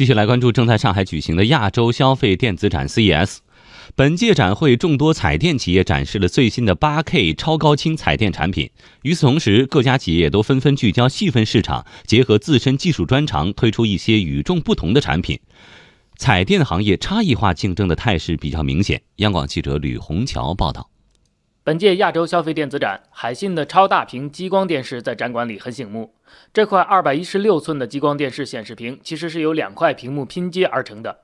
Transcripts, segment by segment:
继续来关注正在上海举行的亚洲消费电子展 CES。本届展会，众多彩电企业展示了最新的 8K 超高清彩电产品。与此同时，各家企业都纷纷聚焦细分市场，结合自身技术专长，推出一些与众不同的产品。彩电行业差异化竞争的态势比较明显。央广记者吕红桥报道。本届亚洲消费电子展，海信的超大屏激光电视在展馆里很醒目。这块216寸的激光电视显示屏，其实是由两块屏幕拼接而成的。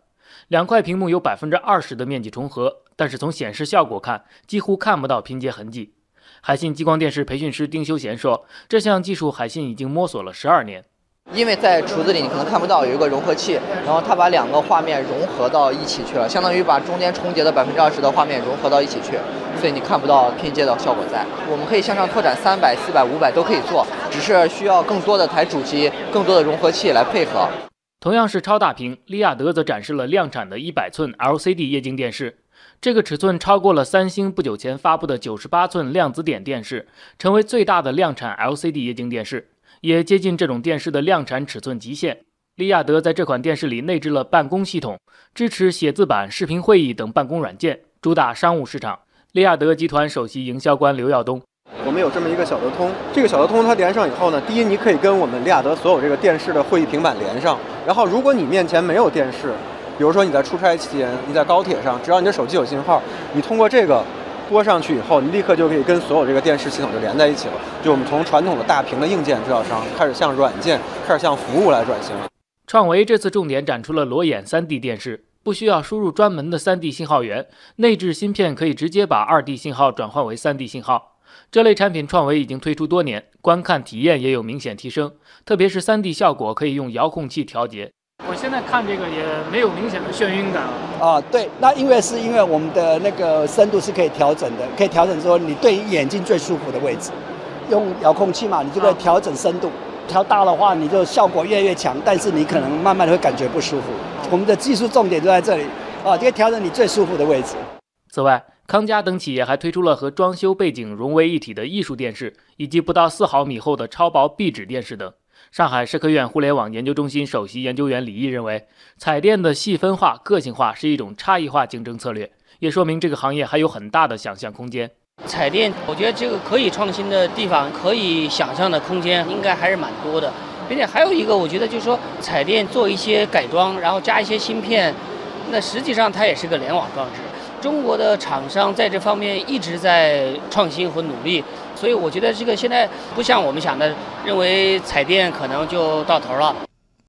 两块屏幕有百分之二十的面积重合，但是从显示效果看，几乎看不到拼接痕迹。海信激光电视培训师丁修贤说：“这项技术海信已经摸索了十二年。”因为在橱子里你可能看不到有一个融合器，然后它把两个画面融合到一起去了，相当于把中间重叠的百分之二十的画面融合到一起去，所以你看不到拼接的效果在。我们可以向上拓展三百、四百、五百都可以做，只是需要更多的台主机、更多的融合器来配合。同样是超大屏，利亚德则展示了量产的一百寸 LCD 液晶电视，这个尺寸超过了三星不久前发布的九十八寸量子点电视，成为最大的量产 LCD 液晶电视。也接近这种电视的量产尺寸极限。利亚德在这款电视里内置了办公系统，支持写字板、视频会议等办公软件，主打商务市场。利亚德集团首席营销官刘耀东：我们有这么一个小德通，这个小德通它连上以后呢，第一，你可以跟我们利亚德所有这个电视的会议平板连上。然后，如果你面前没有电视，比如说你在出差期间，你在高铁上，只要你的手机有信号，你通过这个。播上去以后，你立刻就可以跟所有这个电视系统就连在一起了。就我们从传统的大屏的硬件制造商，开始向软件、开始向服务来转型。创维这次重点展出了裸眼 3D 电视，不需要输入专门的 3D 信号源，内置芯片可以直接把 2D 信号转换为 3D 信号。这类产品创维已经推出多年，观看体验也有明显提升，特别是 3D 效果可以用遥控器调节。我现在看这个也没有明显的眩晕感啊。对，那因为是因为我们的那个深度是可以调整的，可以调整说你对眼睛最舒服的位置，用遥控器嘛，你就可以调整深度。调大的话，你就效果越来越强，但是你可能慢慢的会感觉不舒服。我们的技术重点就在这里啊，可以调整你最舒服的位置。此外，康佳等企业还推出了和装修背景融为一体的艺术电视，以及不到四毫米厚的超薄壁纸电视等。上海社科院互联网研究中心首席研究员李毅认为，彩电的细分化、个性化是一种差异化竞争策略，也说明这个行业还有很大的想象空间。彩电，我觉得这个可以创新的地方，可以想象的空间应该还是蛮多的，并且还有一个，我觉得就是说，彩电做一些改装，然后加一些芯片，那实际上它也是个联网装置。中国的厂商在这方面一直在创新和努力，所以我觉得这个现在不像我们想的，认为彩电可能就到头了。